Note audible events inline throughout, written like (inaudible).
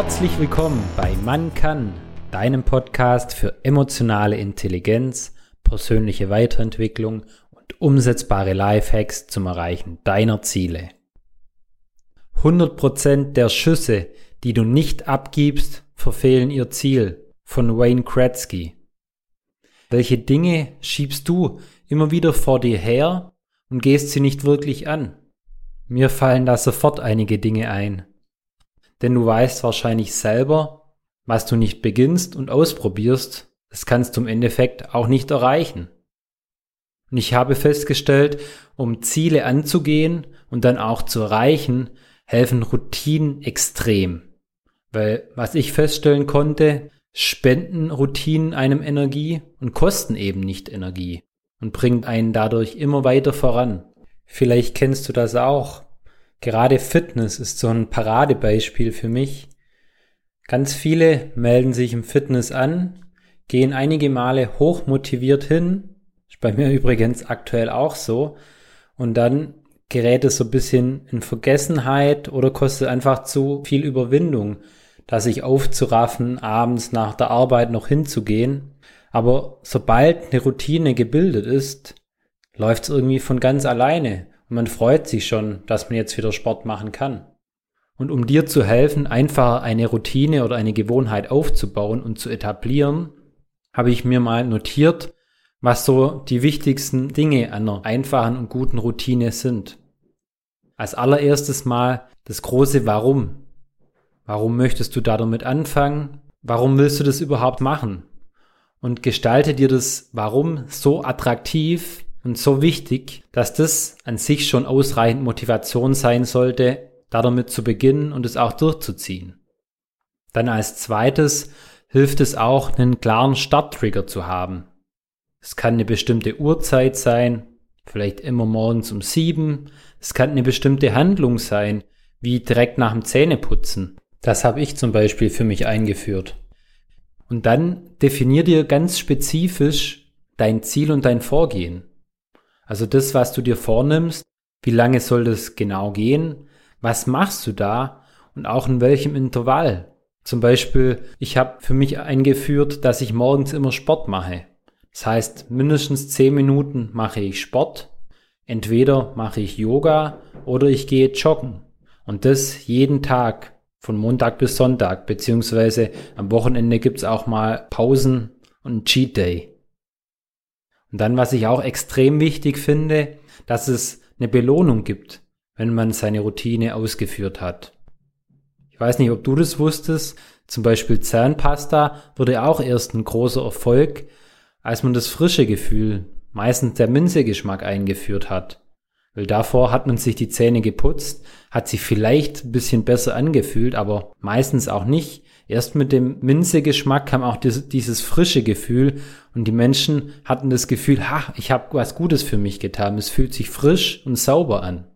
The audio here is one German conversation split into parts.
Herzlich willkommen bei Man kann, deinem Podcast für emotionale Intelligenz, persönliche Weiterentwicklung und umsetzbare Lifehacks zum Erreichen deiner Ziele. 100% der Schüsse, die du nicht abgibst, verfehlen ihr Ziel von Wayne Kretzky. Welche Dinge schiebst du immer wieder vor dir her und gehst sie nicht wirklich an? Mir fallen da sofort einige Dinge ein. Denn du weißt wahrscheinlich selber, was du nicht beginnst und ausprobierst, das kannst du im Endeffekt auch nicht erreichen. Und ich habe festgestellt, um Ziele anzugehen und dann auch zu erreichen, helfen Routinen extrem. Weil was ich feststellen konnte, spenden Routinen einem Energie und kosten eben nicht Energie und bringen einen dadurch immer weiter voran. Vielleicht kennst du das auch. Gerade Fitness ist so ein Paradebeispiel für mich. Ganz viele melden sich im Fitness an, gehen einige Male hoch motiviert hin, ist bei mir (laughs) übrigens aktuell auch so, und dann gerät es so ein bisschen in Vergessenheit oder kostet einfach zu viel Überwindung, da sich aufzuraffen, abends nach der Arbeit noch hinzugehen. Aber sobald eine Routine gebildet ist, läuft es irgendwie von ganz alleine man freut sich schon, dass man jetzt wieder Sport machen kann. Und um dir zu helfen, einfach eine Routine oder eine Gewohnheit aufzubauen und zu etablieren, habe ich mir mal notiert, was so die wichtigsten Dinge einer einfachen und guten Routine sind. Als allererstes mal das große Warum. Warum möchtest du da damit anfangen? Warum willst du das überhaupt machen? Und gestalte dir das Warum so attraktiv und so wichtig, dass das an sich schon ausreichend Motivation sein sollte, da damit zu beginnen und es auch durchzuziehen. Dann als zweites hilft es auch, einen klaren Starttrigger zu haben. Es kann eine bestimmte Uhrzeit sein, vielleicht immer morgens um sieben. Es kann eine bestimmte Handlung sein, wie direkt nach dem Zähneputzen. Das habe ich zum Beispiel für mich eingeführt. Und dann definier dir ganz spezifisch dein Ziel und dein Vorgehen. Also das, was du dir vornimmst, wie lange soll das genau gehen? Was machst du da? Und auch in welchem Intervall? Zum Beispiel, ich habe für mich eingeführt, dass ich morgens immer Sport mache. Das heißt, mindestens 10 Minuten mache ich Sport. Entweder mache ich Yoga oder ich gehe joggen. Und das jeden Tag, von Montag bis Sonntag, beziehungsweise am Wochenende gibt's auch mal Pausen und Cheat Day. Und dann, was ich auch extrem wichtig finde, dass es eine Belohnung gibt, wenn man seine Routine ausgeführt hat. Ich weiß nicht, ob du das wusstest, zum Beispiel Zahnpasta wurde auch erst ein großer Erfolg, als man das frische Gefühl, meistens der Minzegeschmack eingeführt hat. Weil davor hat man sich die Zähne geputzt, hat sich vielleicht ein bisschen besser angefühlt, aber meistens auch nicht. Erst mit dem Minzegeschmack kam auch dieses, dieses frische Gefühl und die Menschen hatten das Gefühl, ha, ich habe was Gutes für mich getan. Es fühlt sich frisch und sauber an.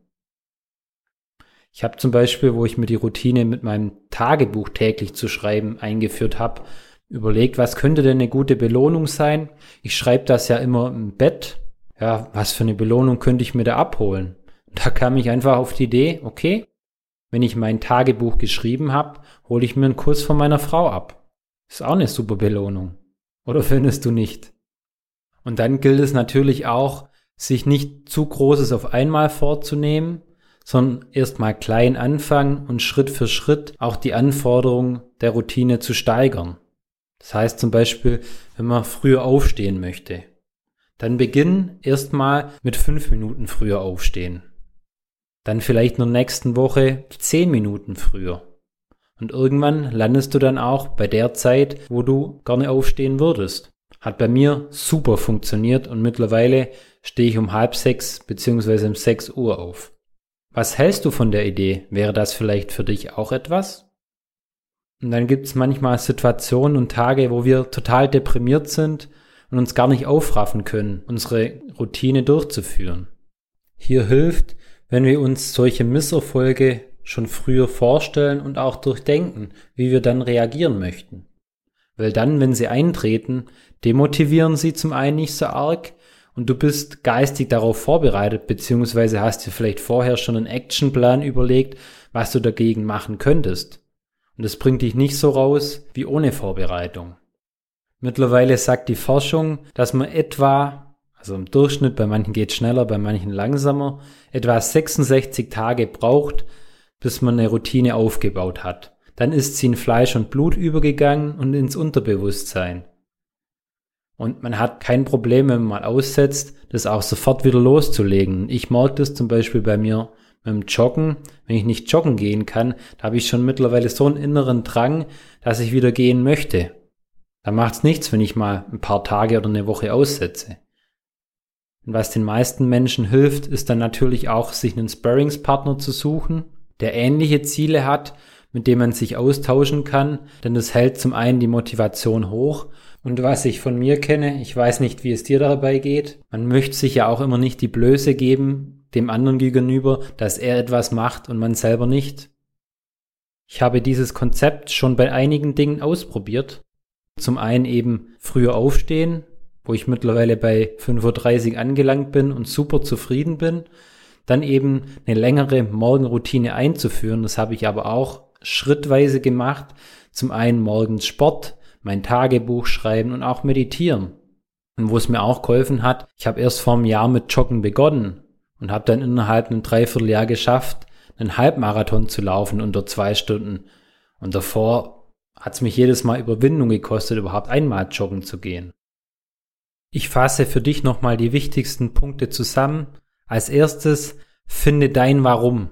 Ich habe zum Beispiel, wo ich mir die Routine mit meinem Tagebuch täglich zu schreiben eingeführt habe, überlegt, was könnte denn eine gute Belohnung sein? Ich schreibe das ja immer im Bett. Ja, was für eine Belohnung könnte ich mir da abholen? da kam ich einfach auf die Idee, okay, wenn ich mein Tagebuch geschrieben habe, hole ich mir einen Kuss von meiner Frau ab. Ist auch eine super Belohnung. Oder (laughs) findest du nicht? Und dann gilt es natürlich auch, sich nicht zu Großes auf einmal vorzunehmen, sondern erstmal klein anfangen und Schritt für Schritt auch die Anforderungen der Routine zu steigern. Das heißt zum Beispiel, wenn man früher aufstehen möchte, dann beginn erstmal mit fünf Minuten früher aufstehen. Dann vielleicht der nächsten Woche zehn Minuten früher. Und irgendwann landest du dann auch bei der Zeit, wo du gerne aufstehen würdest. Hat bei mir super funktioniert und mittlerweile stehe ich um halb sechs beziehungsweise um sechs Uhr auf. Was hältst du von der Idee? Wäre das vielleicht für dich auch etwas? Und dann gibt es manchmal Situationen und Tage, wo wir total deprimiert sind und uns gar nicht aufraffen können, unsere Routine durchzuführen. Hier hilft, wenn wir uns solche Misserfolge schon früher vorstellen und auch durchdenken, wie wir dann reagieren möchten. Weil dann, wenn sie eintreten, demotivieren sie zum einen nicht so arg und du bist geistig darauf vorbereitet, beziehungsweise hast dir vielleicht vorher schon einen Actionplan überlegt, was du dagegen machen könntest. Und es bringt dich nicht so raus wie ohne Vorbereitung. Mittlerweile sagt die Forschung, dass man etwa, also im Durchschnitt, bei manchen geht schneller, bei manchen langsamer, etwa 66 Tage braucht, bis man eine Routine aufgebaut hat. Dann ist sie in Fleisch und Blut übergegangen und ins Unterbewusstsein. Und man hat kein Problem, wenn man mal aussetzt, das auch sofort wieder loszulegen. Ich merke das zum Beispiel bei mir mit dem Joggen. Wenn ich nicht joggen gehen kann, da habe ich schon mittlerweile so einen inneren Drang, dass ich wieder gehen möchte. Da macht's nichts, wenn ich mal ein paar Tage oder eine Woche aussetze. Und was den meisten Menschen hilft, ist dann natürlich auch, sich einen Sparringspartner zu suchen, der ähnliche Ziele hat, mit dem man sich austauschen kann, denn das hält zum einen die Motivation hoch und was ich von mir kenne, ich weiß nicht, wie es dir dabei geht, man möchte sich ja auch immer nicht die Blöße geben, dem anderen gegenüber, dass er etwas macht und man selber nicht. Ich habe dieses Konzept schon bei einigen Dingen ausprobiert zum einen eben früher aufstehen, wo ich mittlerweile bei 5.30 Uhr angelangt bin und super zufrieden bin. Dann eben eine längere Morgenroutine einzuführen. Das habe ich aber auch schrittweise gemacht. Zum einen morgens Sport, mein Tagebuch schreiben und auch meditieren. Und wo es mir auch geholfen hat, ich habe erst vor einem Jahr mit Joggen begonnen und habe dann innerhalb einem Dreivierteljahr geschafft, einen Halbmarathon zu laufen unter zwei Stunden. Und davor hat es mich jedes Mal Überwindung gekostet, überhaupt einmal joggen zu gehen. Ich fasse für dich nochmal die wichtigsten Punkte zusammen. Als erstes, finde dein Warum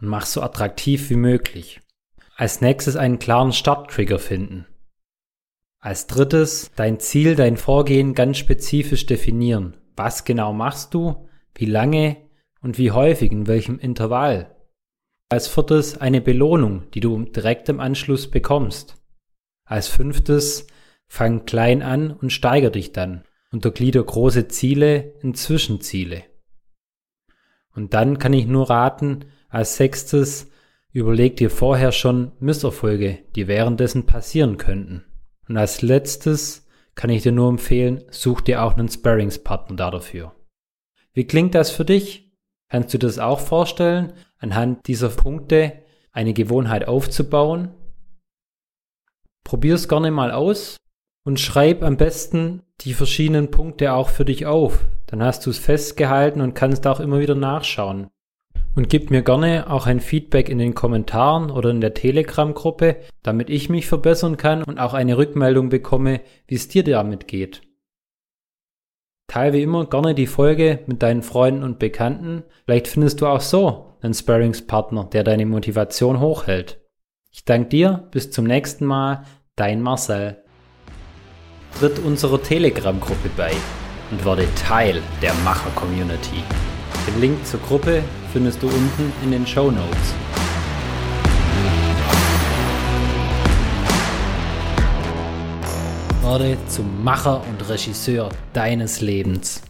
und mach so attraktiv wie möglich. Als nächstes einen klaren Starttrigger finden. Als drittes, dein Ziel, dein Vorgehen ganz spezifisch definieren. Was genau machst du? Wie lange? Und wie häufig? In welchem Intervall? Als viertes eine Belohnung, die du direkt im Anschluss bekommst. Als fünftes, fang klein an und steiger dich dann. Unterglieder große Ziele in Zwischenziele. Und dann kann ich nur raten, als sechstes, überleg dir vorher schon Misserfolge, die währenddessen passieren könnten. Und als letztes kann ich dir nur empfehlen, such dir auch einen Sparringspartner dafür. Wie klingt das für dich? Kannst du das auch vorstellen, anhand dieser Punkte eine Gewohnheit aufzubauen Probier's gerne mal aus und schreib am besten die verschiedenen Punkte auch für dich auf. Dann hast du es festgehalten und kannst auch immer wieder nachschauen. Und gib mir gerne auch ein Feedback in den Kommentaren oder in der Telegram-Gruppe, damit ich mich verbessern kann und auch eine Rückmeldung bekomme, wie es dir damit geht. Teil wie immer gerne die Folge mit deinen Freunden und Bekannten. Vielleicht findest du auch so einen Sparringspartner, der deine Motivation hochhält. Ich danke dir, bis zum nächsten Mal, dein Marcel. Tritt unserer Telegram-Gruppe bei und werde Teil der Macher-Community. Den Link zur Gruppe findest du unten in den Show Notes. Werde zum Macher und Regisseur deines Lebens.